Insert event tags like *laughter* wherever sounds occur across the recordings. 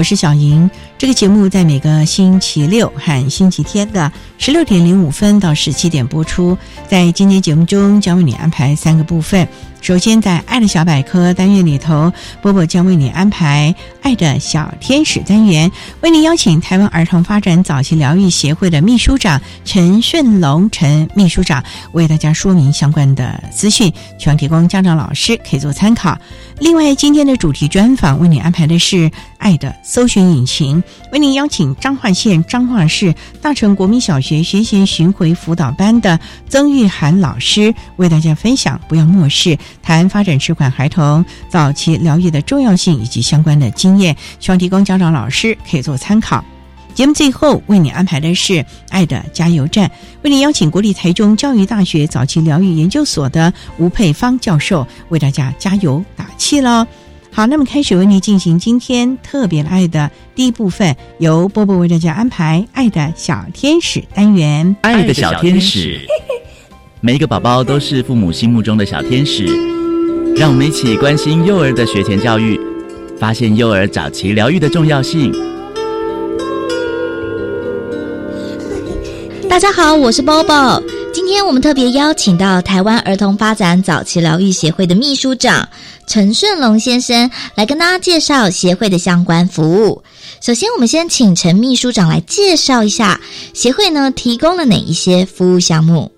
我是小莹。这个节目在每个星期六和星期天的十六点零五分到十七点播出。在今天节目中，将为你安排三个部分。首先，在“爱的小百科”单元里头，波波将为你安排“爱的小天使”单元，为您邀请台湾儿童发展早期疗愈协会的秘书长陈顺龙陈秘书长为大家说明相关的资讯，希望提供家长老师可以做参考。另外，今天的主题专访为你安排的是“爱的搜寻引擎”，为您邀请彰化县彰化市大成国民小学学前巡回辅导班的曾玉涵老师为大家分享，不要漠视。谈发展迟缓孩童早期疗愈的重要性以及相关的经验，希望提供家长老师可以做参考。节目最后为你安排的是“爱的加油站”，为你邀请国立台中教育大学早期疗愈研究所的吴佩芳教授为大家加油打气喽。好，那么开始为你进行今天特别的爱的第一部分，由波波为大家安排“爱的小天使”单元，“爱的小天使”。*laughs* 每一个宝宝都是父母心目中的小天使，让我们一起关心幼儿的学前教育，发现幼儿早期疗愈的重要性。大家好，我是 Bobo。今天我们特别邀请到台湾儿童发展早期疗愈协会的秘书长陈顺龙先生来跟大家介绍协会的相关服务。首先，我们先请陈秘书长来介绍一下协会呢提供了哪一些服务项目。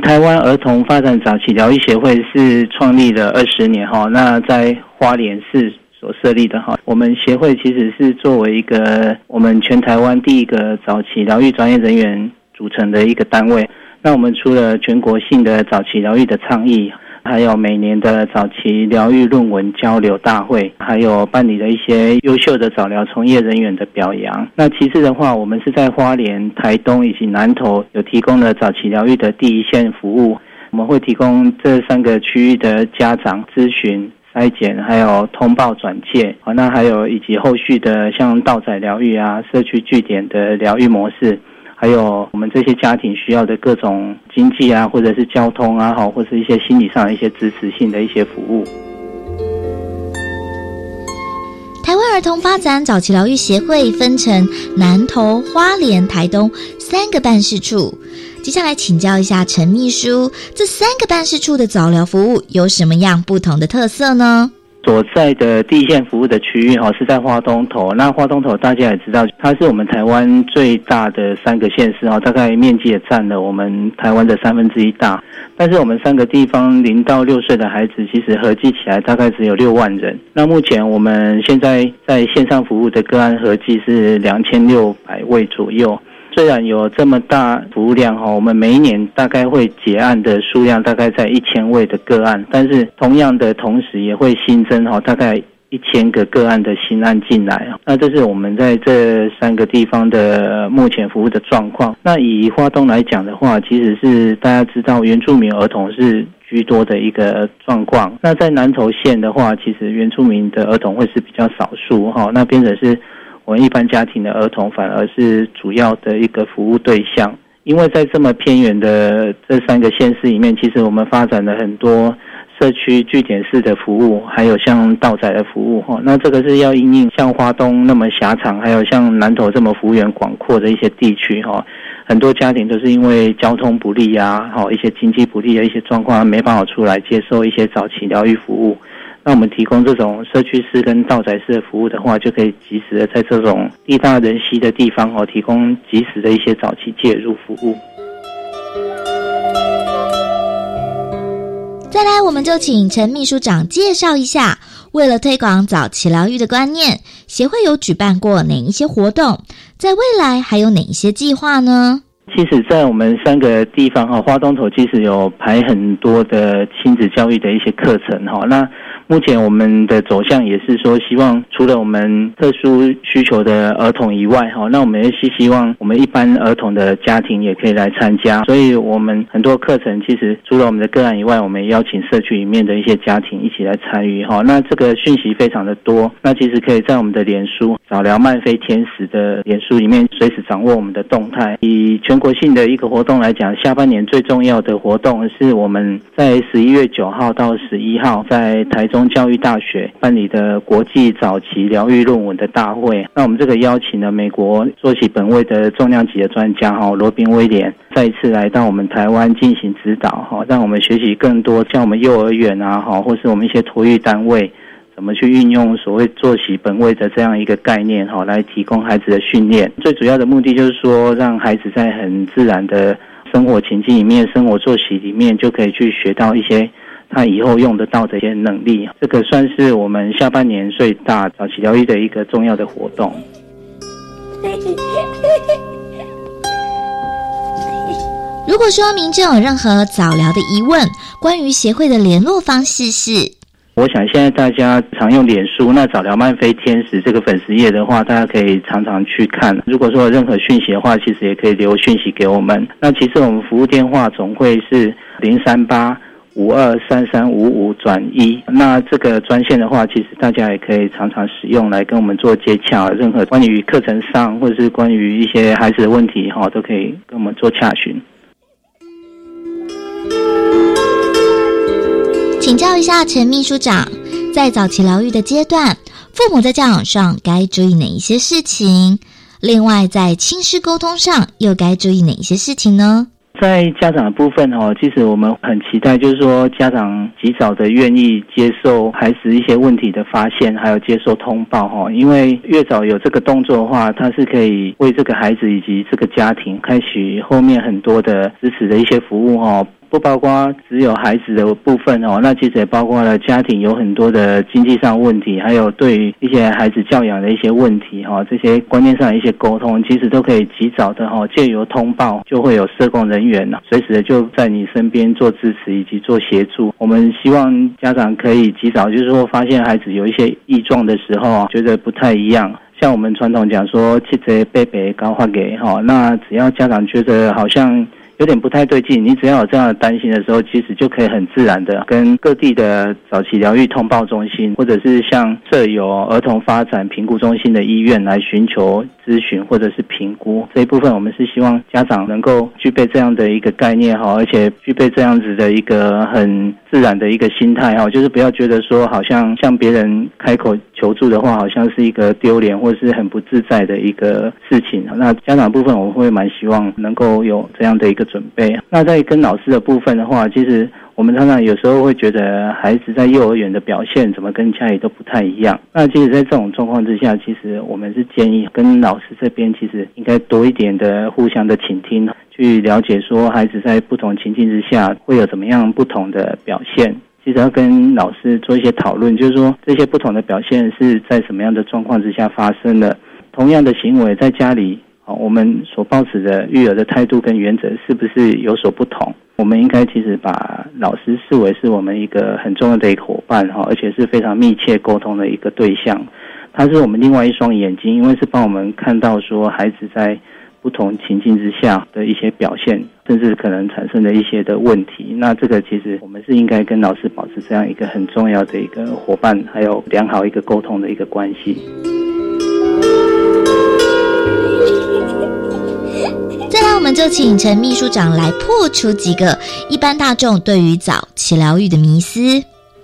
台湾儿童发展早期疗愈协会是创立了二十年哈，那在花莲市所设立的哈。我们协会其实是作为一个我们全台湾第一个早期疗愈专业人员组成的一个单位。那我们除了全国性的早期疗愈的倡议。还有每年的早期疗愈论文交流大会，还有办理的一些优秀的早疗从业人员的表扬。那其次的话，我们是在花莲、台东以及南投有提供了早期疗愈的第一线服务。我们会提供这三个区域的家长咨询、筛检，还有通报转介。好，那还有以及后续的像道仔疗愈啊、社区据点的疗愈模式。还有我们这些家庭需要的各种经济啊，或者是交通啊，好，或是一些心理上一些支持性的一些服务。台湾儿童发展早期疗愈协会分成南投、花莲、台东三个办事处。接下来请教一下陈秘书，这三个办事处的早疗服务有什么样不同的特色呢？所在的地线服务的区域哈是在花东头，那花东头大家也知道，它是我们台湾最大的三个县市哈，大概面积也占了我们台湾的三分之一大。但是我们三个地方零到六岁的孩子，其实合计起来大概只有六万人。那目前我们现在在线上服务的个案合计是两千六百位左右。虽然有这么大服务量哈，我们每一年大概会结案的数量大概在一千位的个案，但是同样的同时也会新增哈大概一千个个案的新案进来。那这是我们在这三个地方的目前服务的状况。那以花东来讲的话，其实是大家知道原住民儿童是居多的一个状况。那在南投县的话，其实原住民的儿童会是比较少数哈。那变成是。我们一般家庭的儿童反而是主要的一个服务对象，因为在这么偏远的这三个县市里面，其实我们发展了很多。社区据点式的服务，还有像道仔的服务哈，那这个是要因应像花东那么狭长，还有像南投这么幅员广阔的一些地区哈，很多家庭都是因为交通不利呀，哈一些经济不利的一些状况，没办法出来接受一些早期疗愈服务。那我们提供这种社区式跟道宅式的服务的话，就可以及时的在这种地大人稀的地方哦，提供及时的一些早期介入服务。再来，我们就请陈秘书长介绍一下，为了推广早期疗愈的观念，协会有举办过哪一些活动？在未来还有哪一些计划呢？其实，在我们三个地方哈，花东头其实有排很多的亲子教育的一些课程哈，那。目前我们的走向也是说，希望除了我们特殊需求的儿童以外，哈，那我们也是希望我们一般儿童的家庭也可以来参加。所以，我们很多课程其实除了我们的个案以外，我们邀请社区里面的一些家庭一起来参与，哈。那这个讯息非常的多，那其实可以在我们的脸书早疗曼飞天使的脸书里面随时掌握我们的动态。以全国性的一个活动来讲，下半年最重要的活动是我们在十一月九号到十一号在台中。教育大学办理的国际早期疗愈论文的大会，那我们这个邀请了美国作息本位的重量级的专家哈罗宾威廉再一次来到我们台湾进行指导哈，让我们学习更多像我们幼儿园啊哈，或是我们一些托育单位怎么去运用所谓作息本位的这样一个概念哈，来提供孩子的训练。最主要的目的就是说，让孩子在很自然的生活情境里面、生活作息里面，就可以去学到一些。他以后用得到这些能力，这个算是我们下半年最大早期疗愈的一个重要的活动。*laughs* 如果说民众有任何早疗的疑问，关于协会的联络方式是，我想现在大家常用脸书，那早聊曼飞天使这个粉丝页的话，大家可以常常去看。如果说有任何讯息的话，其实也可以留讯息给我们。那其实我们服务电话总会是零三八。五二三三五五转一，那这个专线的话，其实大家也可以常常使用来跟我们做接洽，任何关于课程上或者是关于一些孩子的问题哈，都可以跟我们做洽询。请教一下陈秘书长，在早期疗愈的阶段，父母在教养上该注意哪一些事情？另外，在亲师沟通上又该注意哪一些事情呢？在家长的部分哦，其实我们很期待，就是说家长及早的愿意接受孩子一些问题的发现，还有接受通报哈。因为越早有这个动作的话，他是可以为这个孩子以及这个家庭开启后面很多的支持的一些服务哈。不包括只有孩子的部分哦，那其实也包括了家庭有很多的经济上问题，还有对于一些孩子教养的一些问题哈，这些观念上的一些沟通，其实都可以及早的哈，借由通报就会有社工人员呢，随时的就在你身边做支持以及做协助。我们希望家长可以及早，就是说发现孩子有一些异状的时候啊，觉得不太一样，像我们传统讲说，七折贝贝高发给哈，那只要家长觉得好像。有点不太对劲，你只要有这样的担心的时候，其实就可以很自然的跟各地的早期疗愈通报中心，或者是像设有儿童发展评估中心的医院来寻求咨询或者是评估。这一部分我们是希望家长能够具备这样的一个概念哈，而且具备这样子的一个很自然的一个心态哈，就是不要觉得说好像向别人开口求助的话，好像是一个丢脸或者是很不自在的一个事情。那家长部分我会蛮希望能够有这样的一个。准备。那在跟老师的部分的话，其实我们常常有时候会觉得孩子在幼儿园的表现怎么跟家里都不太一样。那其实，在这种状况之下，其实我们是建议跟老师这边其实应该多一点的互相的倾听，去了解说孩子在不同情境之下会有怎么样不同的表现。其实要跟老师做一些讨论，就是说这些不同的表现是在什么样的状况之下发生的。同样的行为在家里。我们所保持的育儿的态度跟原则是不是有所不同？我们应该其实把老师视为是我们一个很重要的一个伙伴哈，而且是非常密切沟通的一个对象。他是我们另外一双眼睛，因为是帮我们看到说孩子在不同情境之下的一些表现，甚至可能产生的一些的问题。那这个其实我们是应该跟老师保持这样一个很重要的一个伙伴，还有良好一个沟通的一个关系。我们就请陈秘书长来破除几个一般大众对于早期疗愈的迷思。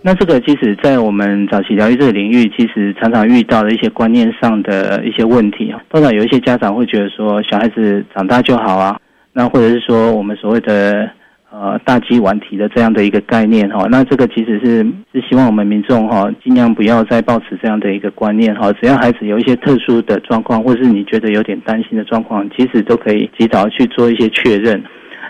那这个其实，在我们早期疗愈这个领域，其实常常遇到的一些观念上的一些问题啊。通常有一些家长会觉得说，小孩子长大就好啊，那或者是说我们所谓的呃大鸡晚啼的这样的一个概念哈。那这个其实是是希望我们民众哈，尽量不要再抱持这样的一个观念哈。只要孩子有一些特殊的状况，或是你觉得有点担心的状况，其实都可以及早去做一些确认。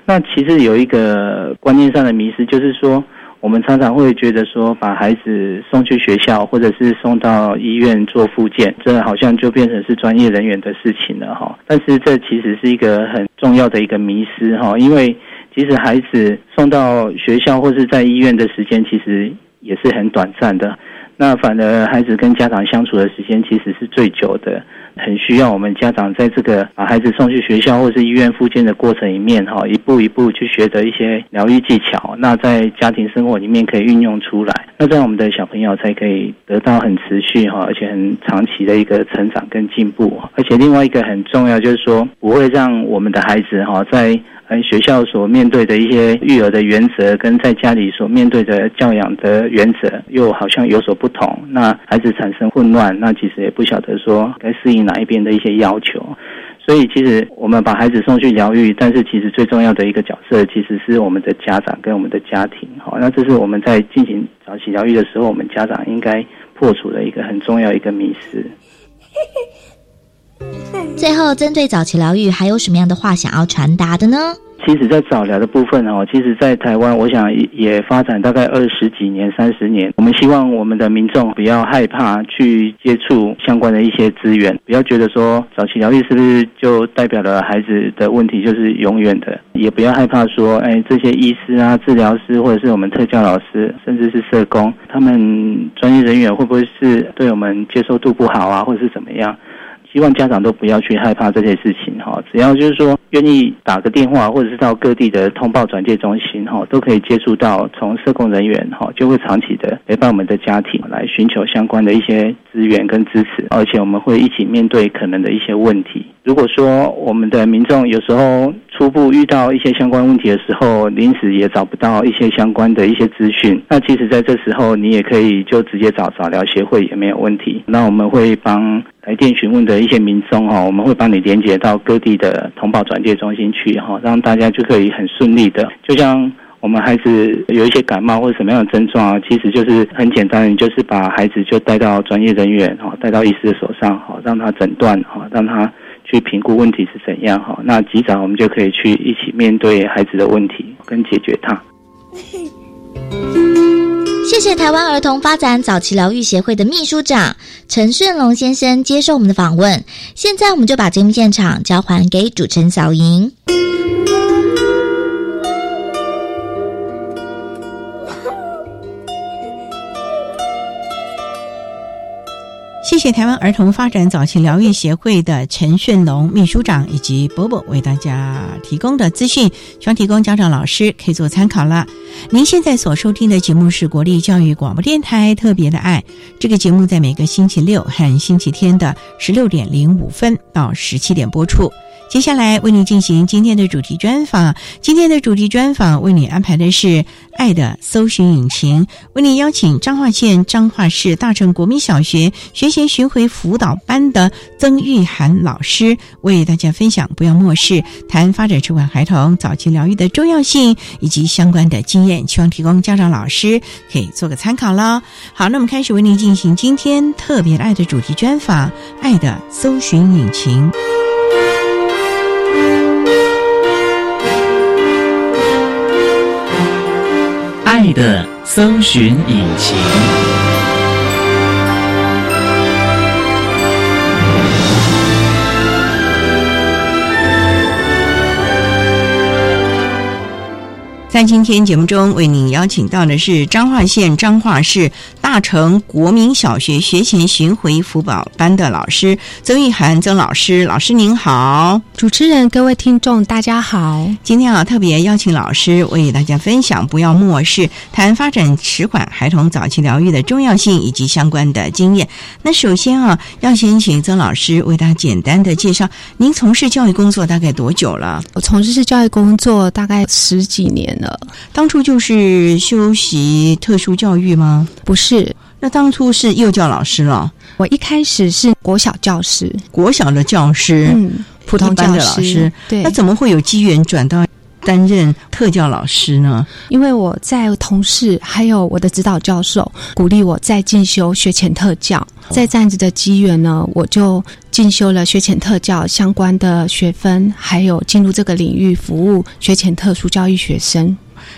那其实有一个观念上的迷失，就是说。我们常常会觉得说，把孩子送去学校，或者是送到医院做复健，这好像就变成是专业人员的事情了哈。但是这其实是一个很重要的一个迷失哈，因为即使孩子送到学校或是在医院的时间，其实也是很短暂的。那反而孩子跟家长相处的时间，其实是最久的。很需要我们家长在这个把孩子送去学校或是医院复健的过程里面，哈，一步一步去学得一些疗愈技巧。那在家庭生活里面可以运用出来，那这样我们的小朋友才可以得到很持续哈，而且很长期的一个成长跟进步。而且另外一个很重要就是说，不会让我们的孩子哈在。学校所面对的一些育儿的原则，跟在家里所面对的教养的原则，又好像有所不同。那孩子产生混乱，那其实也不晓得说该适应哪一边的一些要求。所以，其实我们把孩子送去疗愈，但是其实最重要的一个角色，其实是我们的家长跟我们的家庭。好，那这是我们在进行早期疗愈的时候，我们家长应该破除的一个很重要一个迷思。最后，针对早期疗愈，还有什么样的话想要传达的呢？其实，在早疗的部分哦，其实，在台湾，我想也发展大概二十几年、三十年。我们希望我们的民众不要害怕去接触相关的一些资源，不要觉得说早期疗愈是不是就代表了孩子的问题就是永远的，也不要害怕说，哎，这些医师啊、治疗师或者是我们特教老师，甚至是社工，他们专业人员会不会是对我们接受度不好啊，或者是怎么样？希望家长都不要去害怕这些事情哈，只要就是说愿意打个电话，或者是到各地的通报转介中心哈，都可以接触到从社工人员哈，就会长期的陪伴我们的家庭来寻求相关的一些资源跟支持，而且我们会一起面对可能的一些问题。如果说我们的民众有时候初步遇到一些相关问题的时候，临时也找不到一些相关的一些资讯，那其实在这时候你也可以就直接找早疗协会也没有问题。那我们会帮来电询问的一些民众哈，我们会帮你连接到各地的通报转介中心去哈，让大家就可以很顺利的，就像我们孩子有一些感冒或者什么样的症状啊，其实就是很简单，你就是把孩子就带到专业人员哈，带到医师的手上哈，让他诊断哈，让他。去评估问题是怎样哈，那及早我们就可以去一起面对孩子的问题跟解决它。*laughs* 谢谢台湾儿童发展早期疗愈协会的秘书长陈顺龙先生接受我们的访问。现在我们就把节目现场交还给主持人小莹。谢谢台湾儿童发展早期疗愈协会的陈顺龙秘书长以及伯伯为大家提供的资讯，希望提供家长老师可以做参考了。您现在所收听的节目是国立教育广播电台特别的爱，这个节目在每个星期六和星期天的十六点零五分到十七点播出。接下来为你进行今天的主题专访。今天的主题专访为你安排的是《爱的搜寻引擎》，为你邀请彰化县彰化市大成国民小学学前巡回辅导班的曾玉涵老师，为大家分享“不要漠视谈发展迟缓孩童早期疗愈的重要性”以及相关的经验，希望提供家长老师可以做个参考喽。好，那我们开始为您进行今天特别爱的主题专访，《爱的搜寻引擎》。爱的搜寻引擎。在今天节目中，为您邀请到的是彰化县彰化市大成国民小学学前巡回辅导班的老师曾玉涵曾老师。老师您好，主持人、各位听众大家好。今天啊，特别邀请老师为大家分享，不要漠视谈发展迟缓孩童早期疗愈的重要性以及相关的经验。那首先啊，要先请曾老师为大家简单的介绍，您从事教育工作大概多久了？我从事教育工作大概十几年了。当初就是修习特殊教育吗？不是，那当初是幼教老师了。我一开始是国小教师，国小的教师，嗯，普通教的老师。对，那怎么会有机缘转到担任特教老师呢？因为我在同事还有我的指导教授鼓励我再进修学前特教，在这样子的机缘呢，我就进修了学前特教相关的学分，还有进入这个领域服务学前特殊教育学生。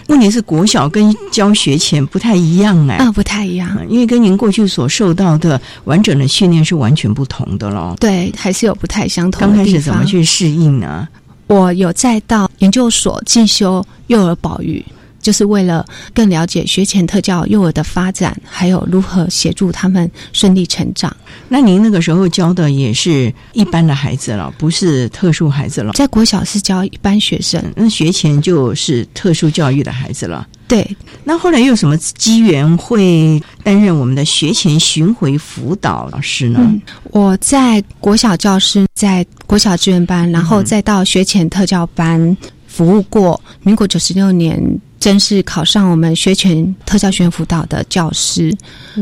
问题是国小跟教学前不太一样哎，啊，不太一样，因为跟您过去所受到的完整的训练是完全不同的咯。对，还是有不太相同。刚开始怎么去适应呢？我有再到研究所进修幼儿保育。就是为了更了解学前特教幼儿的发展，还有如何协助他们顺利成长。那您那个时候教的也是一般的孩子了，不是特殊孩子了。在国小是教一般学生，那学前就是特殊教育的孩子了。对，那后来又有什么机缘会担任我们的学前巡回辅导老师呢？我在国小教师，在国小志愿班，然后再到学前特教班服务过。民国九十六年。正式考上我们学前特教学辅导的教师，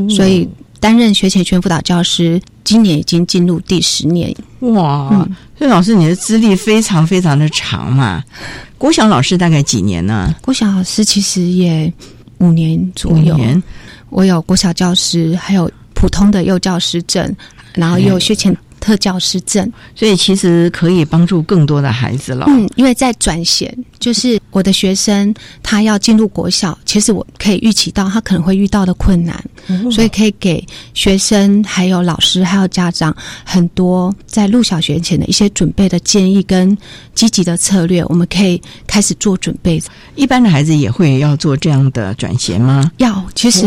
所以担任学前学辅导教师，今年已经进入第十年。哇，所以老师你的资历非常非常的长嘛。国小老师大概几年呢？国小老师其实也五年左右。我有国小教师，还有普通的幼教师证，然后也有学前。特教师证，所以其实可以帮助更多的孩子了。嗯，因为在转衔，就是我的学生他要进入国小，其实我可以预期到他可能会遇到的困难，所以可以给学生、还有老师、还有家长很多在入小学前的一些准备的建议跟积极的策略，我们可以开始做准备。一般的孩子也会要做这样的转衔吗？要，其实。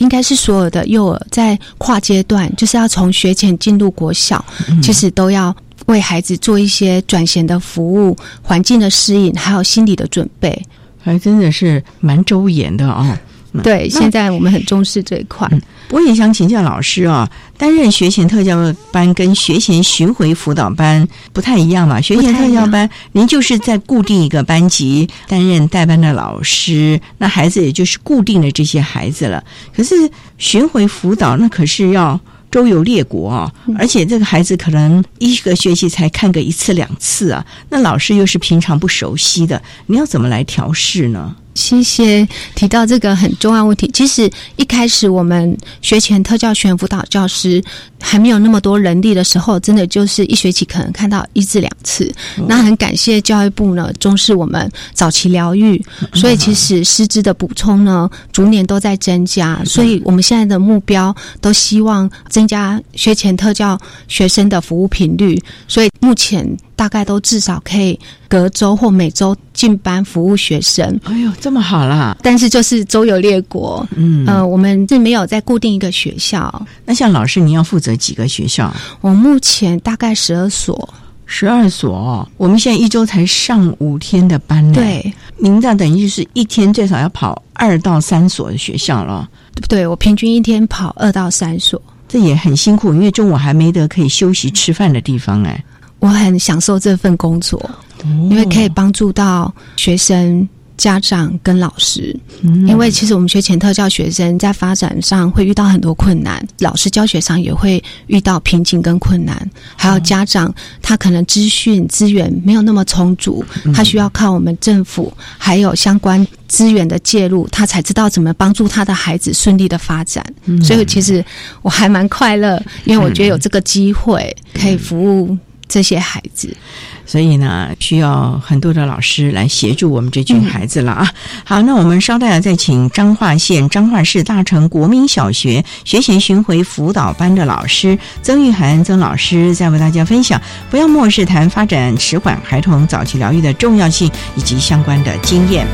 应该是所有的幼儿在跨阶段，就是要从学前进入国小，其实都要为孩子做一些转衔的服务、环境的适应，还有心理的准备，还真的是蛮周延的哦。对，现在我们很重视这一块。我也想请教老师啊，担任学前特教班跟学前巡回辅导班不太一样嘛？学前特教班，您就是在固定一个班级担任代班的老师，那孩子也就是固定的这些孩子了。可是巡回辅导，那可是要周游列国啊，而且这个孩子可能一个学期才看个一次两次啊，那老师又是平常不熟悉的，你要怎么来调试呢？谢谢提到这个很重要问题。其实一开始我们学前特教学辅导教师还没有那么多人力的时候，真的就是一学期可能看到一至两次。那很感谢教育部呢重视我们早期疗愈，所以其实师资的补充呢逐年都在增加。所以我们现在的目标都希望增加学前特教学生的服务频率。所以目前。大概都至少可以隔周或每周进班服务学生。哎呦，这么好啦！但是就是周游列国，嗯，呃，我们是没有在固定一个学校。那像老师，您要负责几个学校？我目前大概十二所，十二所。我们现在一周才上五天的班呢。对，您这等于是一天最少要跑二到三所的学校了。对，我平均一天跑二到三所，这也很辛苦，因为中午还没得可以休息吃饭的地方哎。我很享受这份工作，因为可以帮助到学生、家长跟老师。因为其实我们学前特教学生在发展上会遇到很多困难，老师教学上也会遇到瓶颈跟困难，还有家长他可能资讯资源没有那么充足，他需要靠我们政府还有相关资源的介入，他才知道怎么帮助他的孩子顺利的发展。所以其实我还蛮快乐，因为我觉得有这个机会可以服务。这些孩子，所以呢，需要很多的老师来协助我们这群孩子了啊！好，那我们稍待再请彰化县彰化市大成国民小学学前巡回辅导班的老师曾玉涵曾老师，再为大家分享不要漠视谈发展迟缓孩童早期疗愈的重要性以及相关的经验。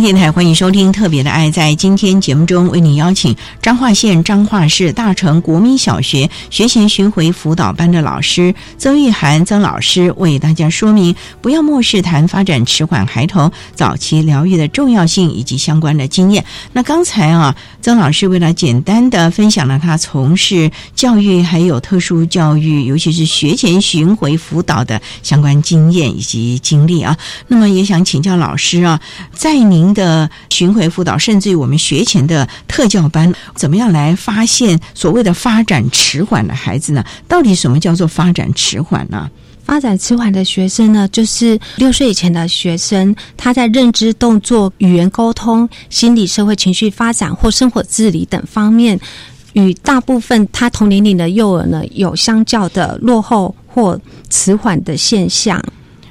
电台，欢迎收听《特别的爱》。在今天节目中，为您邀请彰化县彰化市大成国民小学学前巡回辅导班的老师曾玉涵曾老师，为大家说明不要漠视谈发展迟缓孩童早期疗愈的重要性以及相关的经验。那刚才啊，曾老师为了简单的分享了他从事教育还有特殊教育，尤其是学前巡回辅导的相关经验以及经历啊。那么也想请教老师啊，在您的巡回辅导，甚至于我们学前的特教班，怎么样来发现所谓的发展迟缓的孩子呢？到底什么叫做发展迟缓呢？发展迟缓的学生呢，就是六岁以前的学生，他在认知、动作、语言沟通、心理、社会、情绪发展或生活自理等方面，与大部分他同年龄的幼儿呢，有相较的落后或迟缓的现象。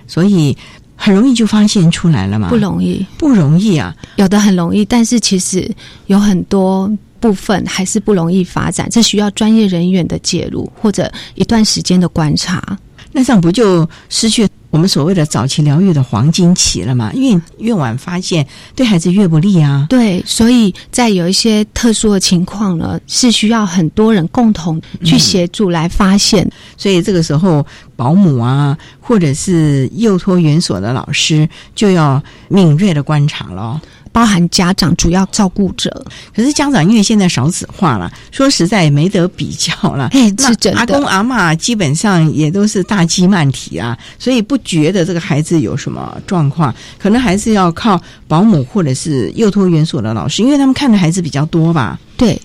所以很容易就发现出来了嘛？不容易，不容易啊！有的很容易，但是其实有很多部分还是不容易发展，这需要专业人员的介入或者一段时间的观察。那这样不就失去我们所谓的早期疗愈的黄金期了吗？因为越晚发现，对孩子越不利啊。对，所以在有一些特殊的情况呢，是需要很多人共同去协助来发现。所以这个时候，保姆啊，或者是幼托园所的老师，就要敏锐的观察了。包含家长主要照顾者，可是家长因为现在少子化了，说实在也没得比较了。哎，是真的。阿公阿妈基本上也都是大鸡慢体啊，所以不觉得这个孩子有什么状况，可能还是要靠保姆或者是幼托园所的老师，因为他们看的孩子比较多吧。对，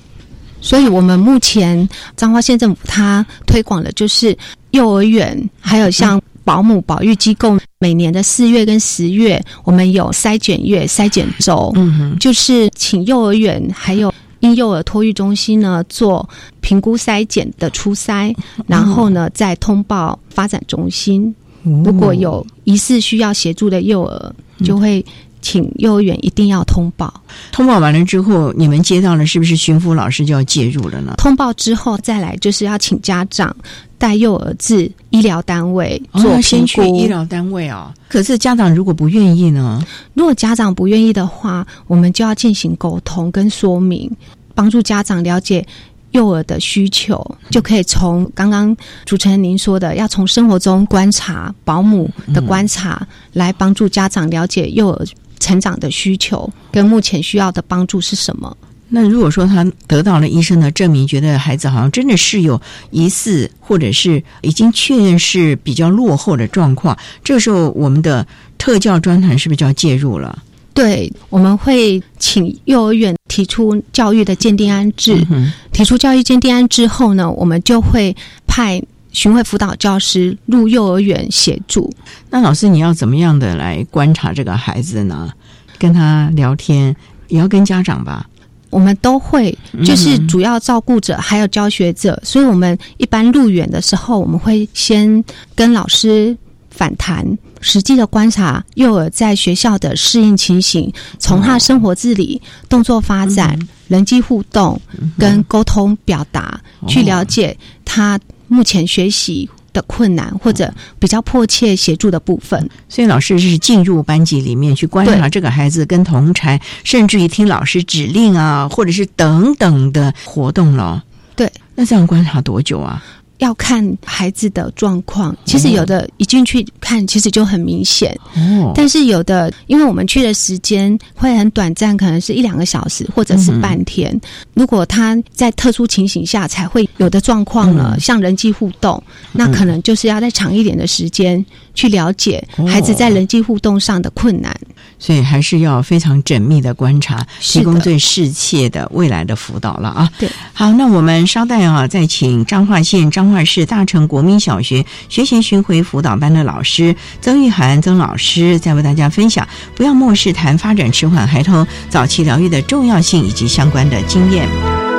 所以我们目前彰化县政府它推广的就是幼儿园，还有像。保姆保育机构每年的四月跟十月，我们有筛检月、筛检周，就是请幼儿园还有婴幼儿托育中心呢做评估筛检的初筛，然后呢再通报发展中心。如果有疑似需要协助的幼儿，就会。请幼儿园一定要通报，通报完了之后，你们接到了，是不是巡抚老师就要介入了呢？通报之后再来，就是要请家长带幼儿至医疗单位做先去医疗单位哦。可是家长如果不愿意呢？如果家长不愿意的话，我们就要进行沟通跟说明，帮助家长了解幼儿的需求，就可以从刚刚主持人您说的，要从生活中观察保姆的观察，来帮助家长了解幼儿。成长的需求跟目前需要的帮助是什么？那如果说他得到了医生的证明，觉得孩子好像真的是有疑似，或者是已经确认是比较落后的状况，这时候我们的特教专团是不是就要介入了？对，我们会请幼儿园提出教育的鉴定安置，提出教育鉴定安置后呢，我们就会派。巡回辅导教师入幼儿园协助。那老师，你要怎么样的来观察这个孩子呢？跟他聊天，也要跟家长吧。我们都会，就是主要照顾者还有教学者，所以我们一般入园的时候，我们会先跟老师反谈，实际的观察幼儿在学校的适应情形，从他生活自理、动作发展、人际互动跟沟通表达，去了解他。目前学习的困难或者比较迫切协助的部分，所以老师是进入班级里面去观察这个孩子跟同才，甚至于听老师指令啊，或者是等等的活动了。对，那这样观察多久啊？要看孩子的状况，其实有的一进去看，其实就很明显。哦，但是有的，因为我们去的时间会很短暂，可能是一两个小时或者是半天。如果他在特殊情形下才会有的状况呢，像人际互动，那可能就是要再长一点的时间去了解孩子在人际互动上的困难。所以还是要非常缜密的观察，提供最适切的未来的辅导了啊。对，好，那我们稍待啊，再请彰化县彰化市大成国民小学学前巡回辅导班的老师曾玉涵曾老师，再为大家分享不要漠视谈发展迟缓孩童早期疗愈的重要性以及相关的经验。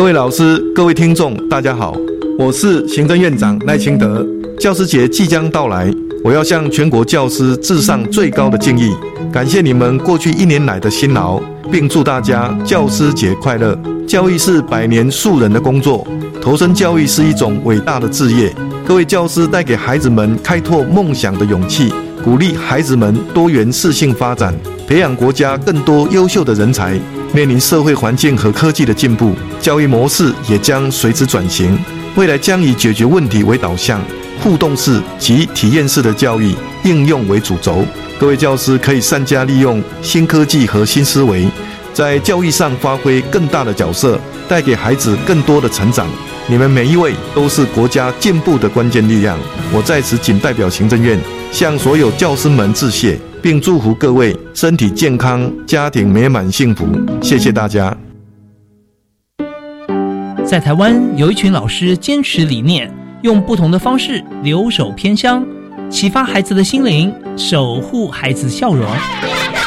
各位老师、各位听众，大家好，我是行政院长赖清德。教师节即将到来，我要向全国教师致上最高的敬意，感谢你们过去一年来的辛劳，并祝大家教师节快乐。教育是百年树人的工作，投身教育是一种伟大的志业。各位教师带给孩子们开拓梦想的勇气，鼓励孩子们多元适性发展，培养国家更多优秀的人才。面临社会环境和科技的进步，教育模式也将随之转型。未来将以解决问题为导向，互动式及体验式的教育应用为主轴。各位教师可以善加利用新科技和新思维，在教育上发挥更大的角色，带给孩子更多的成长。你们每一位都是国家进步的关键力量。我在此仅代表行政院向所有教师们致谢。并祝福各位身体健康，家庭美满幸福。谢谢大家。在台湾，有一群老师坚持理念，用不同的方式留守偏乡，启发孩子的心灵，守护孩子笑容，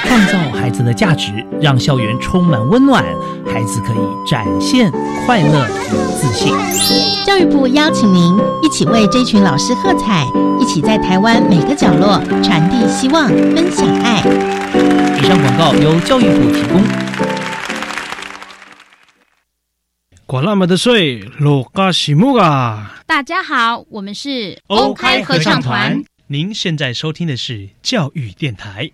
创造孩子的价值，让校园充满温暖，孩子可以展现快乐与自信。教育部邀请您一起为这群老师喝彩。一起在台湾每个角落传递希望，分享爱。以上广告由教育部提供。管那么的水，罗嘎西木啊！大家好，我们是欧开合唱团。您现在收听的是教育电台。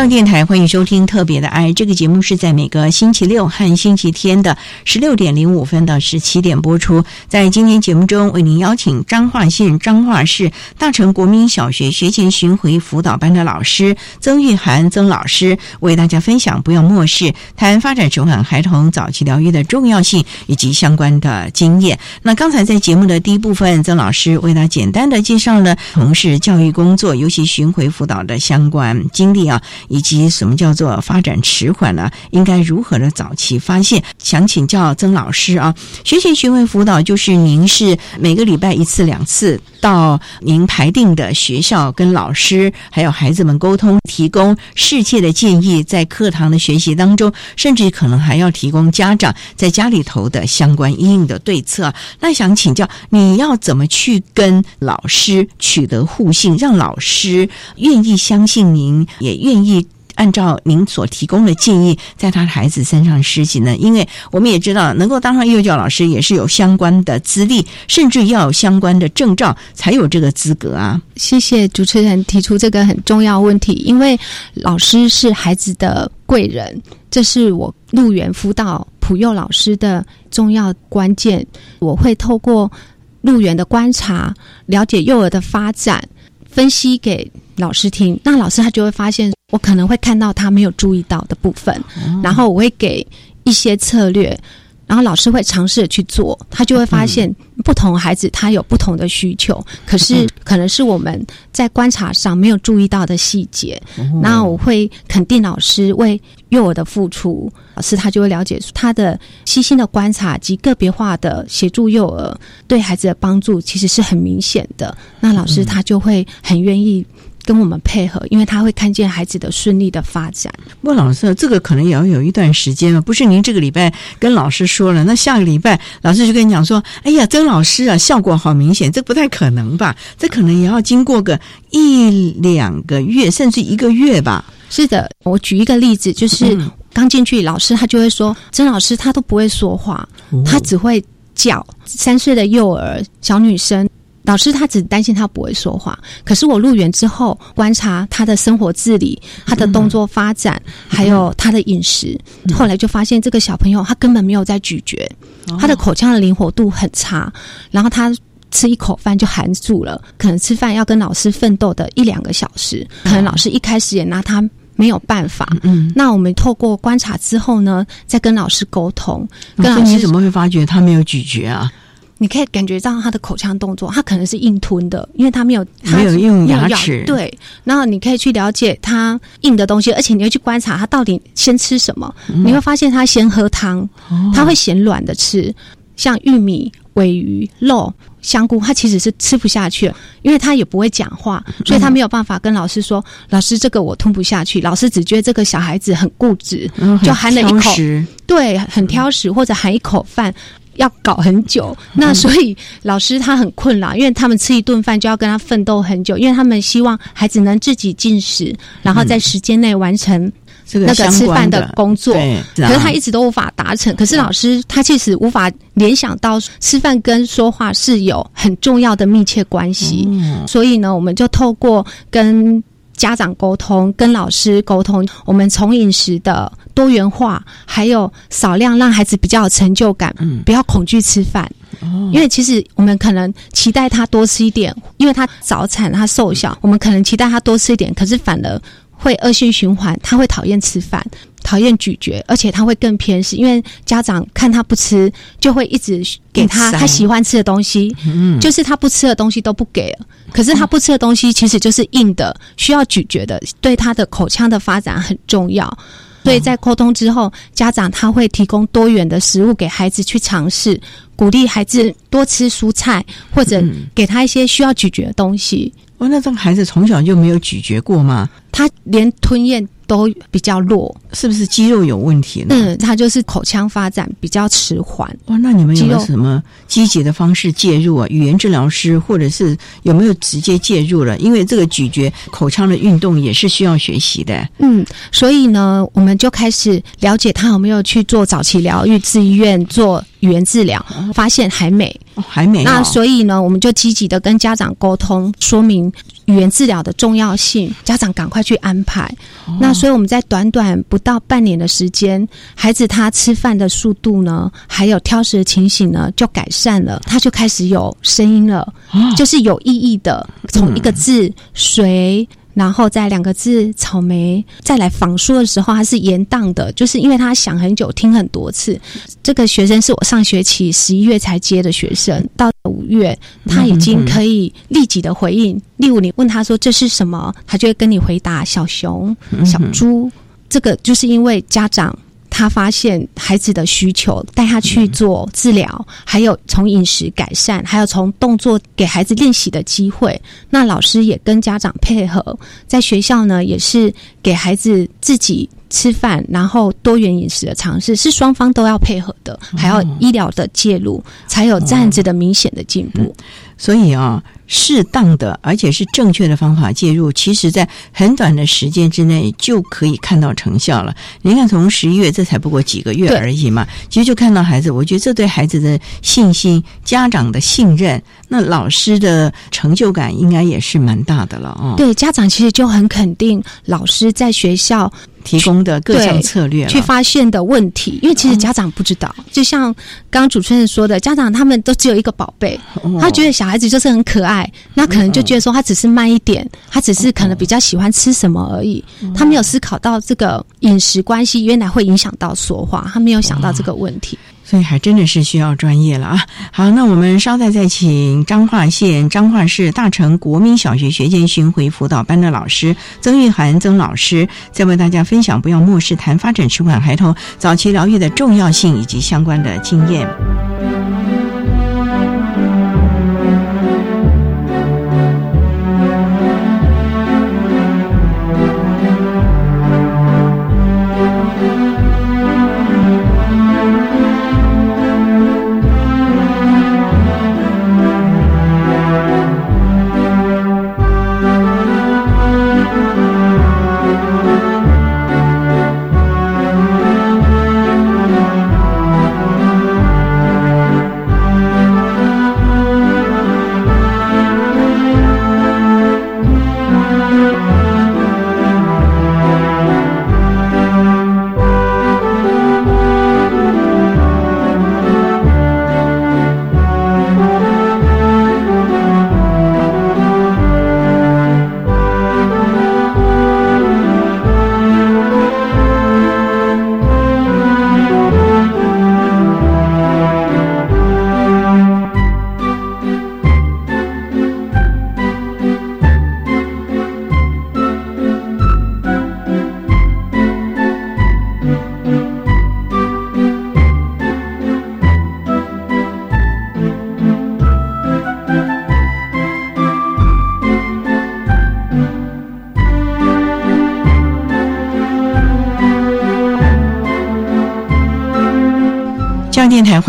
上电台欢迎收听特别的爱这个节目是在每个星期六和星期天的十六点零五分到十七点播出。在今天节目中，为您邀请彰化县彰化市大成国民小学学前巡回辅导班的老师曾玉涵曾老师，为大家分享不要漠视谈发展迟缓孩童早期疗愈的重要性以及相关的经验。那刚才在节目的第一部分，曾老师为大家简单的介绍了从事教育工作，尤其巡回辅导的相关经历啊。以及什么叫做发展迟缓呢？应该如何的早期发现？想请教曾老师啊。学前询问辅导就是您是每个礼拜一次、两次到您排定的学校，跟老师还有孩子们沟通，提供适切的建议，在课堂的学习当中，甚至可能还要提供家长在家里头的相关应应的对策。那想请教，你要怎么去跟老师取得互信，让老师愿意相信您，也愿意。按照您所提供的建议，在他的孩子身上实行呢？因为我们也知道，能够当上幼教老师也是有相关的资历，甚至要有相关的证照才有这个资格啊。谢谢主持人提出这个很重要问题，因为老师是孩子的贵人，这是我入园辅导普幼老师的重要关键。我会透过入园的观察，了解幼儿的发展，分析给老师听，那老师他就会发现。我可能会看到他没有注意到的部分，然后我会给一些策略，然后老师会尝试去做，他就会发现不同孩子他有不同的需求，可是可能是我们在观察上没有注意到的细节。那我会肯定老师为幼儿的付出，老师他就会了解他的细心的观察及个别化的协助幼儿对孩子的帮助其实是很明显的。那老师他就会很愿意。跟我们配合，因为他会看见孩子的顺利的发展。莫老师，这个可能也要有一段时间了，不是您这个礼拜跟老师说了，那下个礼拜老师就跟你讲说：“哎呀，曾老师啊，效果好明显，这不太可能吧？这可能也要经过个一两个月，甚至一个月吧。”是的，我举一个例子，就是刚进去，老师他就会说：“曾老师他都不会说话，他只会叫。”三岁的幼儿小女生。老师他只担心他不会说话，可是我入园之后观察他的生活自理、他的动作发展，还有他的饮食，后来就发现这个小朋友他根本没有在咀嚼，他的口腔的灵活度很差，然后他吃一口饭就含住了，可能吃饭要跟老师奋斗的一两个小时，可能老师一开始也拿他。没有办法。嗯，那我们透过观察之后呢，再跟老师沟通。跟老老师师你怎么会发觉他没有咀嚼啊？你可以感觉到他的口腔动作，他可能是硬吞的，因为他没有他没有用牙齿对，然后你可以去了解他硬的东西，而且你会去观察他到底先吃什么。嗯你会发现他先喝汤，哦他会嫌软的吃，像玉米、尾鱼、肉、香菇，他其实是吃不下去，因为他也不会讲话，所以他没有办法跟老师说：“老师，这个我吞不下去。”老师只觉得这个小孩子很固执，嗯就含了一口，食对，很挑食，或者含一口饭。要搞很久，那所以老师他很困扰，因为他们吃一顿饭就要跟他奋斗很久，因为他们希望孩子能自己进食，然后在时间内完成这个那个吃饭的的。工作。对，可是他一直都无法达成。可是老师他确实无法联想到吃饭跟说话是有很重要的密切关系，嗯。所以呢，我们就透过跟家长沟通、跟老师沟通，我们从饮食的多元化，还有少量让孩子比较有成就感，嗯。不要恐惧吃饭。哦。因为其实我们可能期待他多吃一点，因为他早产他瘦小，我们可能期待他多吃一点，可是反而会恶性循环，他会讨厌吃饭，讨厌咀嚼，而且他会更偏食，因为家长看他不吃，就会一直给他他喜欢吃的东西，嗯就是他不吃的东西都不给了。可是他不吃的东西其实就是硬的，需要咀嚼的，对他的口腔的发展很重要。所以在沟通之后，家长他会提供多元的食物给孩子去尝试，鼓励孩子多吃蔬菜，或者嗯给他一些需要咀嚼的东西。哦，那这个孩子从小就没有咀嚼过吗？他连吞咽都比较弱，是不是肌肉有问题呢？嗯，他就是口腔发展比较迟缓。哇，那你们有没有什么积极的方式介入啊？语言治疗师或者是有没有直接介入了？因为这个咀嚼口腔的运动也是需要学习的。嗯，所以呢，我们就开始了解他有没有去做早期疗愈、自医院做语言治疗，发现还没。哦、还没。那所以呢，我们就积极的跟家长沟通，说明语言治疗的重要性，家长赶快去安排。哦那所以我们在短短不到半年的时间，孩子他吃饭的速度呢，还有挑食的情形呢，就改善了，他就开始有声音了，哦就是有意义的，从一个字水。然后在两个字草莓，再来仿说的时候，他是延宕的，就是因为他想很久，听很多次。这个学生是我上学期十一月才接的学生，到五月他已经可以立即的回应。例如你问他说这是什么，他就会跟你回答小熊、小猪。这个就是因为家长。他发现孩子的需求，带他去做治疗，还有从饮食改善，还有从动作给孩子练习的机会。那老师也跟家长配合，在学校呢也是给孩子自己吃饭，然后多元饮食的尝试，是双方都要配合的，还要医疗的介入，才有这样子的明显的进步。所以啊，适当的而且是正确的方法介入，其实在很短的时间之内就可以看到成效了。你看，从十一月这才不过几个月而已嘛，其实就看到孩子，我觉得这对孩子的信心、家长的信任，那老师的成就感应该也是蛮大的了啊、哦。对，家长其实就很肯定老师在学校。提供的各项策略去发现的问题，因为其实家长不知道，哦、就像刚刚主持人说的，家长他们都只有一个宝贝，哦、他觉得小孩子就是很可爱，那可能就觉得说他只是慢一点，他只是可能比较喜欢吃什么而已，哦、他没有思考到这个饮食关系原来会影响到说话，他没有想到这个问题。所以还真的是需要专业了啊！好，那我们稍待再请彰化县彰化市大成国民小学学前巡回辅导班的老师曾玉涵曾老师，再为大家分享不要漠视谈发展迟缓孩童早期疗愈的重要性以及相关的经验。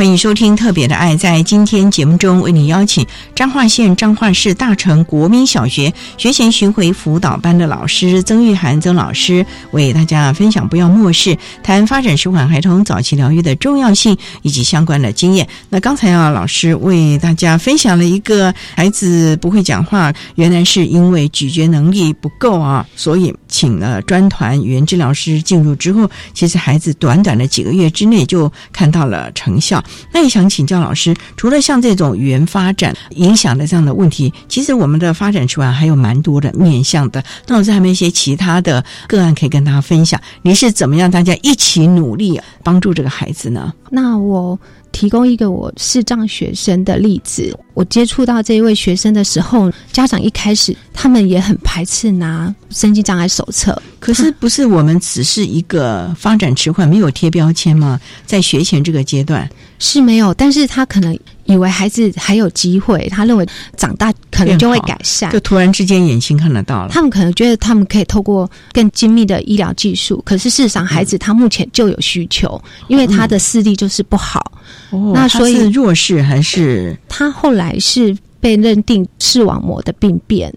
欢迎收听《特别的爱》。在今天节目中，为你邀请彰化县彰化市大成国民小学学前巡回辅导班的老师曾玉涵曾老师，为大家分享“不要漠视”谈发展迟缓孩童早期疗愈的重要性以及相关的经验。那刚才啊，老师为大家分享了一个孩子不会讲话，原来是因为咀嚼能力不够啊，所以请了专团语言治疗师进入之后，其实孩子短短的几个月之内就看到了成效。那也想请教老师，除了像这种语言发展影响的这样的问题，其实我们的发展之外还有蛮多的面向的。那老师还有没一些其他的个案可以跟大家分享？你是怎么样大家一起努力帮助这个孩子呢？那我提供一个我视障学生的例子。我接触到这一位学生的时候，家长一开始他们也很排斥拿身心障碍手册。可是不是我们只是一个发展迟缓，没有贴标签吗？在学前这个阶段是没有，但是他可能以为孩子还有机会，他认为长大可能就会改善，就突然之间眼睛看得到了。他们可能觉得他们可以透过更精密的医疗技术，可是事实上孩子他目前就有需求，因为他的视力就是不好。哦，那所以是弱势还是他后来是被认定视网膜的病变。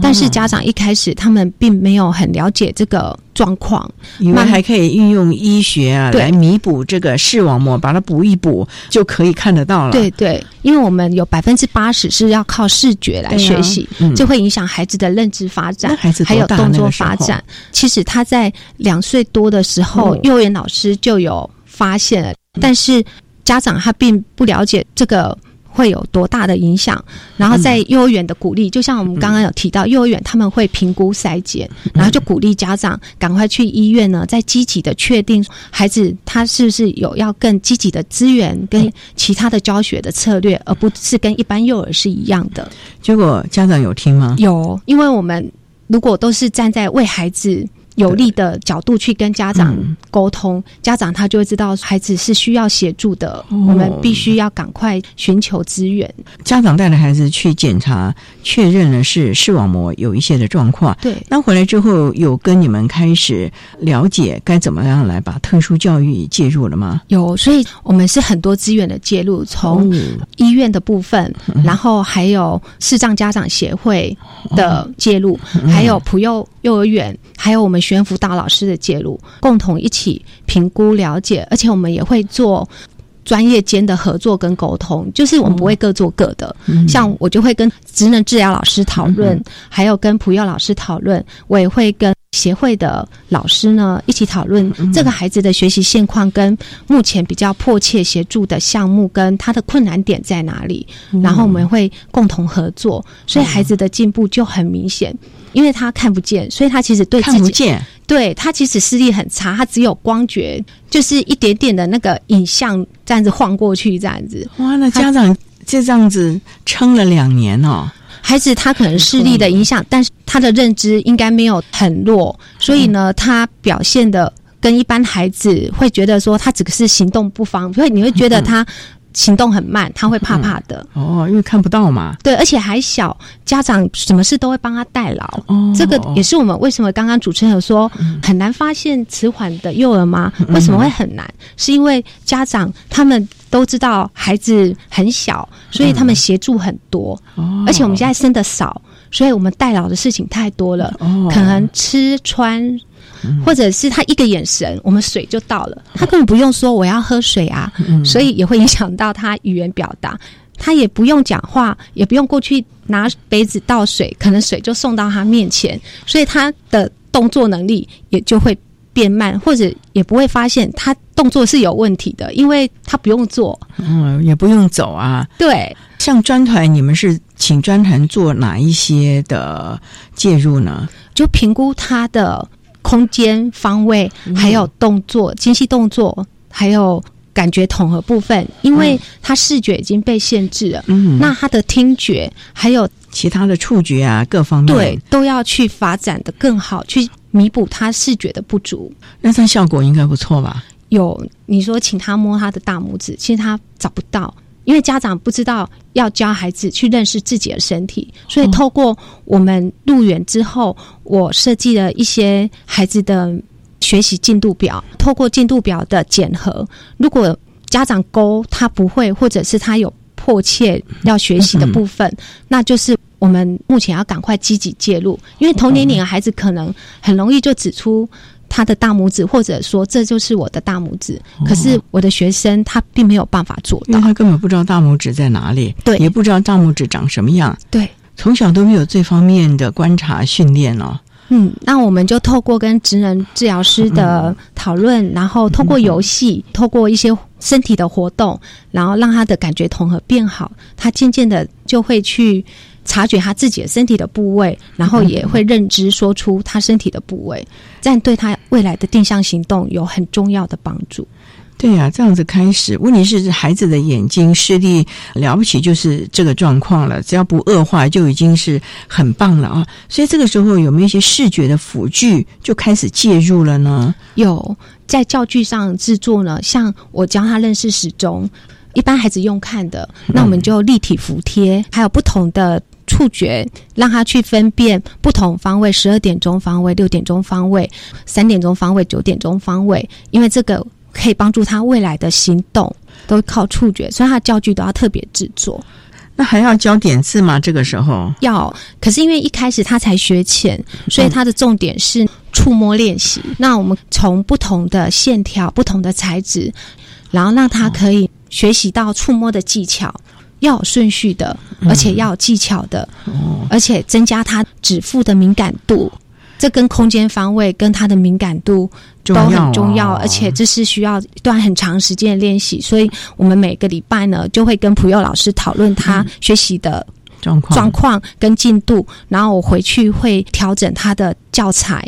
但是家长一开始他们并没有很了解这个状况，以为还可以运用医学啊对来弥补这个视网膜，把它补一补就可以看得到了。对对，因为我们有百分之八十是要靠视觉来学习，对啊嗯这会影响孩子的认知发展那，孩子还有动作发展。其实他在两岁多的时候，哦幼儿园老师就有发现了，但是家长他并不了解这个。会有多大的影响？然后在幼儿园的鼓励，就像我们刚刚有提到，幼儿园他们会评估筛检，然后就鼓励家长赶快去医院呢，再积极的确定孩子他是不是有要更积极的资源跟其他的教学的策略，而不是跟一般幼儿是一样的。结果家长有听吗？有，因为我们如果都是站在为孩子有利的角度去跟家长嗯。沟通，家长他就会知道孩子是需要协助的，哦。我们必须要赶快寻求资源。家长带着孩子去检查，确认了是视网膜有一些的状况。对，那回来之后，有跟你们开始了解该怎么样来把特殊教育介入了吗？有，所以我们是很多资源的介入，从哦。医院的部分，然后还有视障家长协会的介入，还有普幼幼儿园，还有我们学员辅导老师的介入，共同一起评估了解，而且我们也会做。专业间的合作跟沟通，就是我们不会各做各的。像我就会跟职能治疗老师讨论，还有跟普幼老师讨论，我也会跟协会的老师呢一起讨论这个孩子的学习现况跟目前比较迫切协助的项目跟他的困难点在哪里，然后我们会共同合作，所以孩子的进步就很明显。因为他看不见，所以他其实对自己看不见，对他其实视力很差，他只有光觉，就是一点点的那个影像这样子晃过去，这样子。哇！那家长就这样子撑了两年哦。孩子他可能视力的影响，但是他的认知应该没有很弱，所以呢，他表现的跟一般孩子会觉得说他只是行动不方，所以你会觉得他行动很慢，他会怕怕的。哦，因为看不到嘛。对，而且还小，家长什么事都会帮他代劳。哦，这个也是我们为什么刚刚主持人有说很难发现迟缓的幼儿吗？为什么会很难？是因为家长他们都知道孩子很小，所以他们协助很多，哦。而且我们现在生的少，所以我们代劳的事情太多了，哦。可能吃穿。或者是他一个眼神，我们水就到了，他根本不用说我要喝水啊，所以也会影响到他语言表达。他也不用讲话，也不用过去拿杯子倒水，可能水就送到他面前，所以他的动作能力也就会变慢，或者也不会发现他动作是有问题的，因为他不用做。嗯，也不用走啊。对，像专团，你们是请专团做哪一些的介入呢？就评估他的空间方位，还有动作、精细动作，还有感觉统合部分，因为他视觉已经被限制了，嗯，那他的听觉还有其他的触觉啊，各方面对，都要去发展的更好，去弥补他视觉的不足。那它效果应该不错吧？有你说请他摸他的大拇指，其实他找不到，因为家长不知道要教孩子去认识自己的身体，所以透过我们入园之后，我设计了一些孩子的学习进度表，透过进度表的检核，如果家长勾他不会，或者是他有迫切要学习的部分，那就是我们目前要赶快积极介入，因为同年龄的孩子可能很容易就指出。他的大拇指，或者说这就是我的大拇指，可是我的学生他并没有办法做到，因为他根本不知道大拇指在哪里，对，也不知道大拇指长什么样，对，从小都没有这方面的观察训练哦。嗯，那我们就透过跟职能治疗师的讨论，然后透过游戏，透过一些身体的活动，然后让他的感觉统合变好，他渐渐的就会去。察觉他自己的身体的部位，然后也会认知说出他身体的部位，这样对他未来的定向行动有很重要的帮助。对呀，这样子开始，问题是孩子的眼睛视力了不起，就是这个状况了。只要不恶化，就已经是很棒了啊！所以这个时候有没有一些视觉的辅具就开始介入了呢？有，在教具上制作呢，像我教他认识时钟，一般孩子用看的，那我们就立体服贴，还有不同的。触觉让他去分辨不同方位，十二点钟方位、六点钟方位、三点钟方位、九点钟方位，因为这个可以帮助他未来的行动都靠触觉，所以他的教具都要特别制作。那还要教点字吗？这个时候要，可是因为一开始他才学浅，所以他的重点是触摸练习。那我们从不同的线条、不同的材质，然后让他可以学习到触摸的技巧。要有顺序的，而且要有技巧的，而且增加他指腹的敏感度。这跟空间方位跟他的敏感度都很重要，而且这是需要一段很长时间的练习。所以我们每个礼拜呢，就会跟普佑老师讨论他学习的状况、状况跟进度，然后我回去会调整他的教材。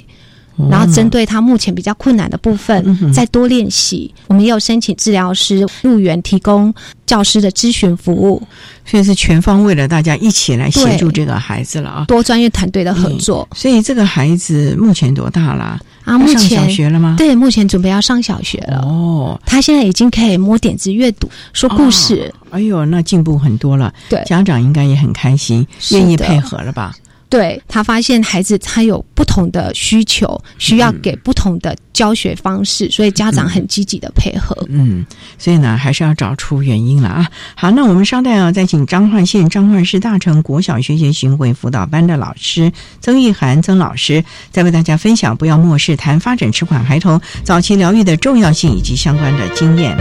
然后针对他目前比较困难的部分，再多练习。我们也有申请治疗师入园，提供教师的咨询服务，所以是全方位的，大家一起来协助这个孩子了啊！多专业团队的合作。所以这个孩子目前多大了？啊，目前小学了吗？对，目前准备要上小学了。哦，他现在已经可以摸点子、阅读、说故事。哎呦，那进步很多了。对，家长应该也很开心，愿意配合了吧？对他发现孩子他有不同的需求，需要给不同的教学方式，所以家长很积极的配合。嗯，所以呢，还是要找出原因了啊。好，那我们稍待啊，再请彰化县彰化市大成国小学前巡回辅导班的老师曾玉涵曾老师，再为大家分享不要漠视谈发展迟缓孩童早期疗愈的重要性以及相关的经验。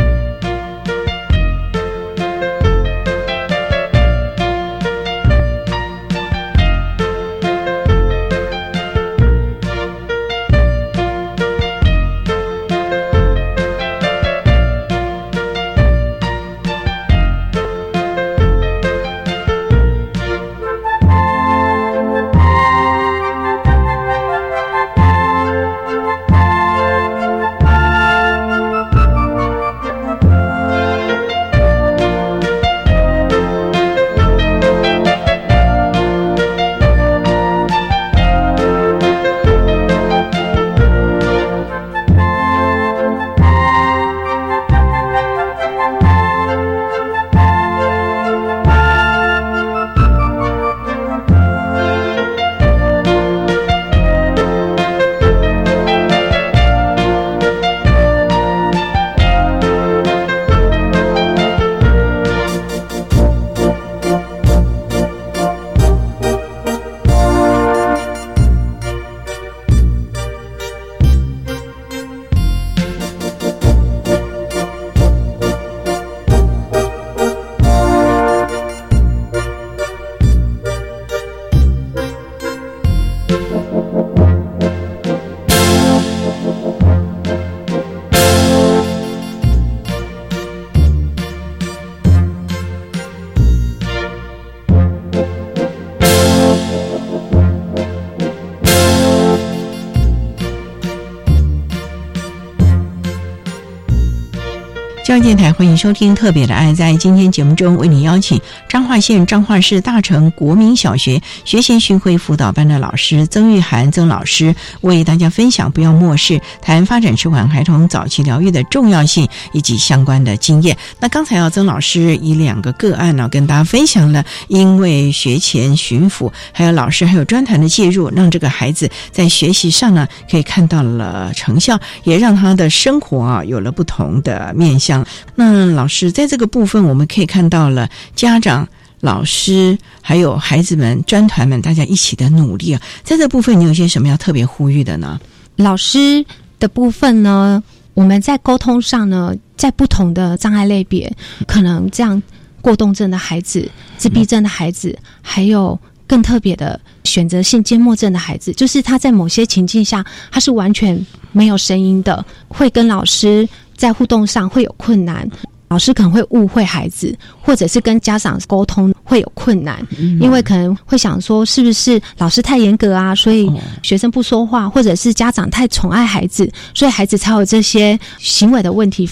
电台欢迎收听《特别的爱》。在今天节目中，为你邀请彰化县彰化市大成国民小学学前巡回辅导班的老师曾玉涵曾老师，为大家分享不要漠视谈发展迟缓孩童早期疗愈的重要性以及相关的经验。那刚才啊，曾老师以两个个案呢，跟大家分享了，因为学前巡抚，还有老师还有专团的介入，让这个孩子在学习上呢，可以看到了成效，也让他的生活啊有了不同的面向。那老师在这个部分，我们可以看到了家长、老师还有孩子们、专团们大家一起的努力啊。在这部分，你有些什么要特别呼吁的呢？老师的部分呢，我们在沟通上呢，在不同的障碍类别，可能这样过动症的孩子、自闭症的孩子，还有更特别的选择性缄默症的孩子，就是他在某些情境下，他是完全没有声音的，会跟老师在互动上会有困难。老师可能会误会孩子，或者是跟家长沟通会有困难，因为可能会想说是不是老师太严格啊，所以学生不说话，或者是家长太宠爱孩子，所以孩子才有这些行为的问题。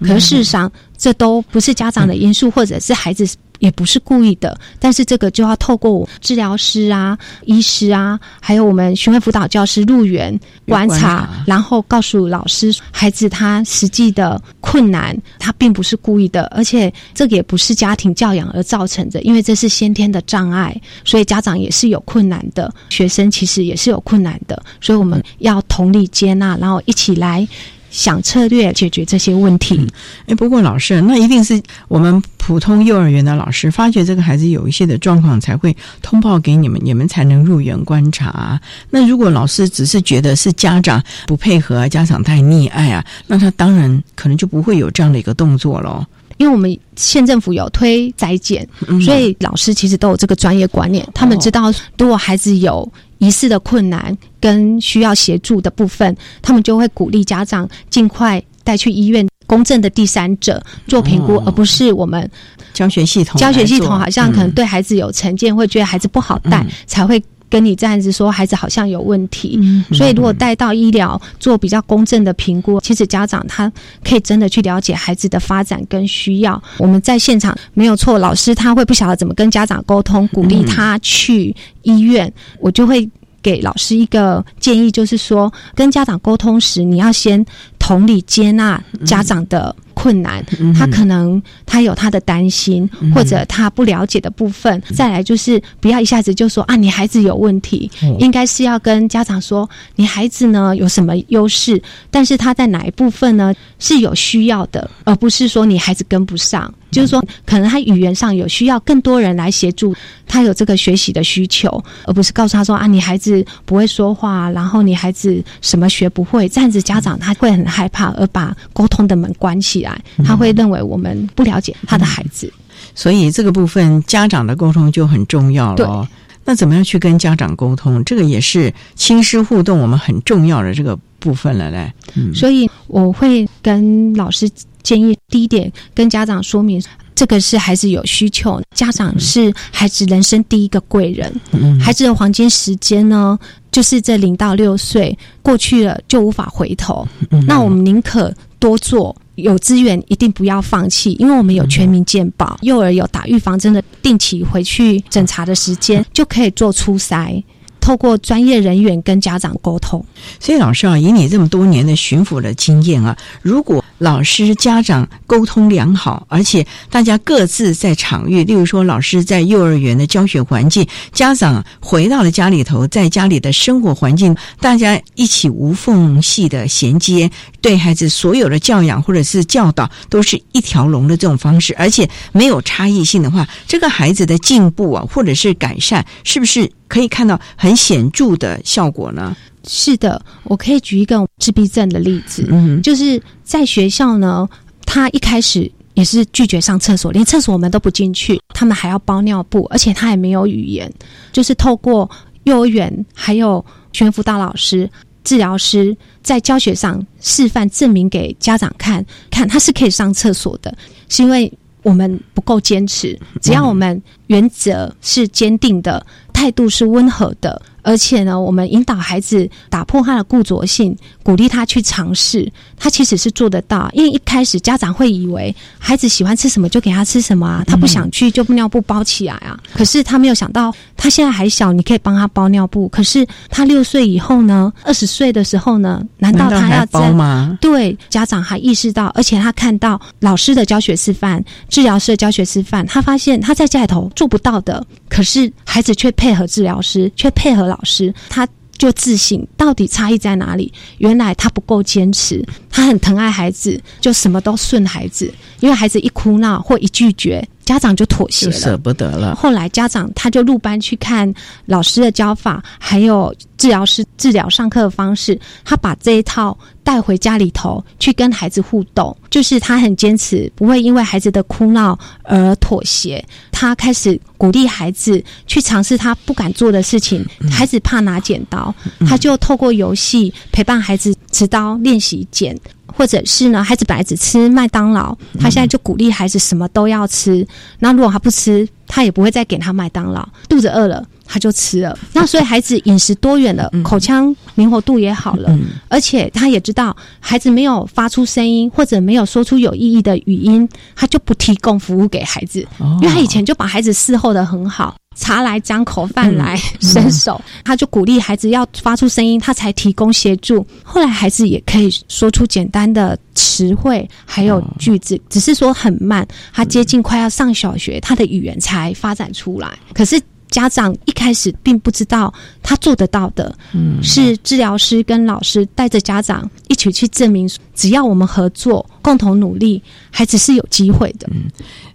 可是事实上，这都不是家长的因素，或者是孩子。也不是故意的，但是这个就要透过治疗师啊、医师啊，还有我们巡回辅导教师入园观察，然后告诉老师孩子他实际的困难，他并不是故意的，而且这个也不是家庭教养而造成的，因为这是先天的障碍，所以家长也是有困难的，学生其实也是有困难的，所以我们要同理接纳，然后一起来。想策略解决这些问题。哎，不过老师，那一定是我们普通幼儿园的老师发觉这个孩子有一些的状况，才会通报给你们，你们才能入园观察。那如果老师只是觉得是家长不配合，家长太溺爱啊，那他当然可能就不会有这样的一个动作喽。因为我们县政府有推摘检，所以老师其实都有这个专业观念，他们知道如果孩子有。疑似的困难跟需要协助的部分，他们就会鼓励家长尽快带去医院公正的第三者做评估，而不是我们教学系统。教学系统好像可能对孩子有成见，会觉得孩子不好带，才会跟你这样子说孩子好像有问题。所以如果带到医疗做比较公正的评估，其实家长他可以真的去了解孩子的发展跟需要。我们在现场没有错，老师他会不晓得怎么跟家长沟通，鼓励他去医院，我就会。给老师一个建议，就是说，跟家长沟通时，你要先同理接纳家长的。困难，他可能他有他的担心，或者他不了解的部分。再来就是不要一下子就说啊，你孩子有问题，应该是要跟家长说，你孩子呢有什么优势，但是他在哪一部分呢是有需要的，而不是说你孩子跟不上。就是说，可能他语言上有需要更多人来协助，他有这个学习的需求，而不是告诉他说啊，你孩子不会说话，然后你孩子什么学不会，这样子家长他会很害怕，而把沟通的门关起来。他会认为我们不了解他的孩子，所以这个部分家长的沟通就很重要了。那怎么样去跟家长沟通？这个也是亲师互动我们很重要的这个部分了嘞。嗯所以我会跟老师建议，第一点跟家长说明，这个是孩子有需求，家长是孩子人生第一个贵人。孩子的黄金时间呢，就是这零到六岁过去了就无法回头。那我们宁可多做。有资源一定不要放弃，因为我们有全民健保，幼儿有打预防针的定期回去检查的时间，就可以做初筛。透过专业人员跟家长沟通。所以老师啊，以你这么多年的巡抚的经验啊，如果老师家长沟通良好，而且大家各自在场域，例如说老师在幼儿园的教学环境，家长回到了家里头，在家里的生活环境，大家一起无缝隙的衔接，对孩子所有的教养或者是教导都是一条龙的这种方式，而且没有差异性的话，这个孩子的进步啊，或者是改善，是不是？可以看到很显著的效果呢。是的，我可以举一个自闭症的例子，嗯，就是在学校呢，他一开始也是拒绝上厕所，连厕所门都不进去，他们还要包尿布，而且他也没有语言，就是透过幼儿园还有全辅导老师、治疗师在教学上示范证明给家长看，看他是可以上厕所的，是因为我们不够坚持，只要我们原则是坚定的。态度是温和的。而且呢，我们引导孩子打破他的固着性，鼓励他去尝试，他其实是做得到。因为一开始家长会以为孩子喜欢吃什么就给他吃什么啊，他不想去就尿布包起来啊。可是他没有想到，他现在还小，你可以帮他包尿布。可是他六岁以后呢，二十岁的时候呢，难道他要包吗？对，家长还意识到，而且他看到老师的教学示范、治疗师的教学示范，他发现他在家里头做不到的，可是孩子却配合治疗师，却配合老老师，他就自省到底差异在哪里？原来他不够坚持，他很疼爱孩子，就什么都顺孩子，因为孩子一哭闹或一拒绝，家长就妥协了，舍不得了。后来家长他就入班去看老师的教法，还有治疗师治疗上课的方式，他把这一套带回家里头去跟孩子互动，就是他很坚持，不会因为孩子的哭闹而妥协。他开始鼓励孩子去尝试他不敢做的事情，孩子怕拿剪刀，他就透过游戏陪伴孩子持刀练习剪。或者是呢，孩子本来只吃麦当劳，他现在就鼓励孩子什么都要吃。那如果他不吃，他也不会再给他麦当劳。肚子饿了，他就吃了。*laughs* 那所以孩子饮食多元了，口腔灵活度也好了，而且他也知道，孩子没有发出声音或者没有说出有意义的语音，他就不提供服务给孩子，因为他以前就把孩子伺候的很好。茶来张口，饭来 *laughs* 伸手，他就鼓励孩子要发出声音，他才提供协助。后来孩子也可以说出简单的词汇，还有句子，只是说很慢。他接近快要上小学，他的语言才发展出来。可是家长一开始并不知道他做得到的，是治疗师跟老师带着家长一起去证明，只要我们合作，共同努力，孩子是有机会的。嗯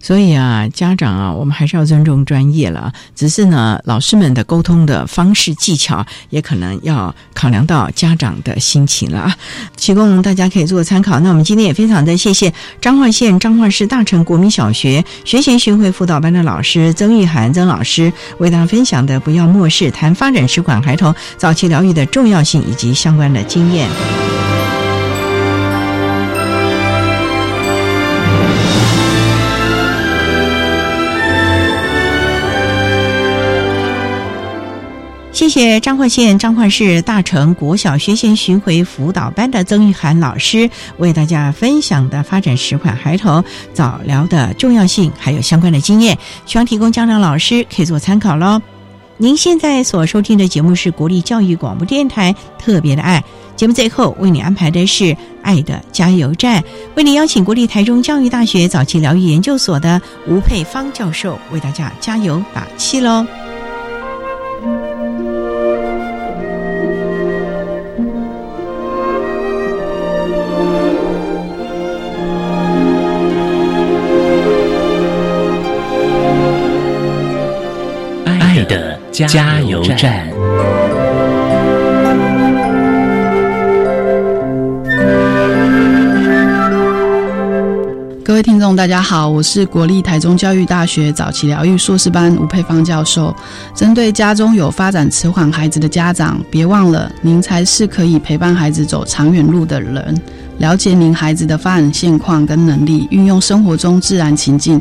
所以啊，家长啊，我们还是要尊重专业了。只是呢，老师们的沟通的方式技巧，也可能要考量到家长的心情了，提供大家可以做参考。那我们今天也非常的谢谢彰化县彰化市大成国民小学学前巡回辅导班的老师曾玉涵曾老师为大家分享的“不要漠视谈发展迟缓孩童早期疗愈的重要性”以及相关的经验。谢谢彰化县彰化市大成国小学前巡回辅导班的曾玉涵老师为大家分享的发展十款孩童早疗的重要性，还有相关的经验，希望提供家长老师可以做参考喽。您现在所收听的节目是国立教育广播电台特别的爱节目，最后为你安排的是爱的加油站，为你邀请国立台中教育大学早期疗愈研究所的吴佩芳教授为大家加油打气喽。加油站。各位听众，大家好，我是国立台中教育大学早期疗愈硕士班吴佩芳教授。针对家中有发展迟缓孩子的家长，别忘了，您才是可以陪伴孩子走长远路的人。了解您孩子的发展现况跟能力，运用生活中自然情境。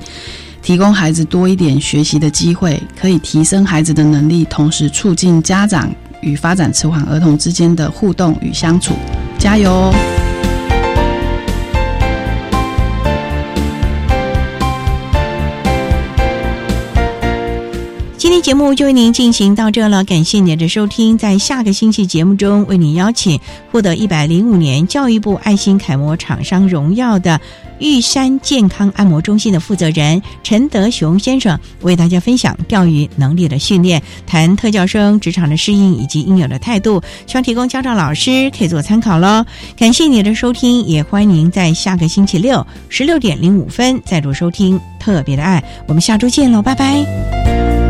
提供孩子多一点学习的机会，可以提升孩子的能力，同时促进家长与发展迟缓儿童之间的互动与相处。加油哦！天节目就为您进行到这了，感谢您的收听。在下个星期节目中，为您邀请获得一百零五年教育部爱心楷模厂商荣耀的。玉山健康按摩中心的负责人陈德雄先生为大家分享钓鱼能力的训练，谈特教生职场的适应以及应有的态度，希望提供家长老师可以做参考喽。感谢你的收听，也欢迎您在下个星期六十六点零五分再度收听特别的爱。我们下周见喽，拜拜。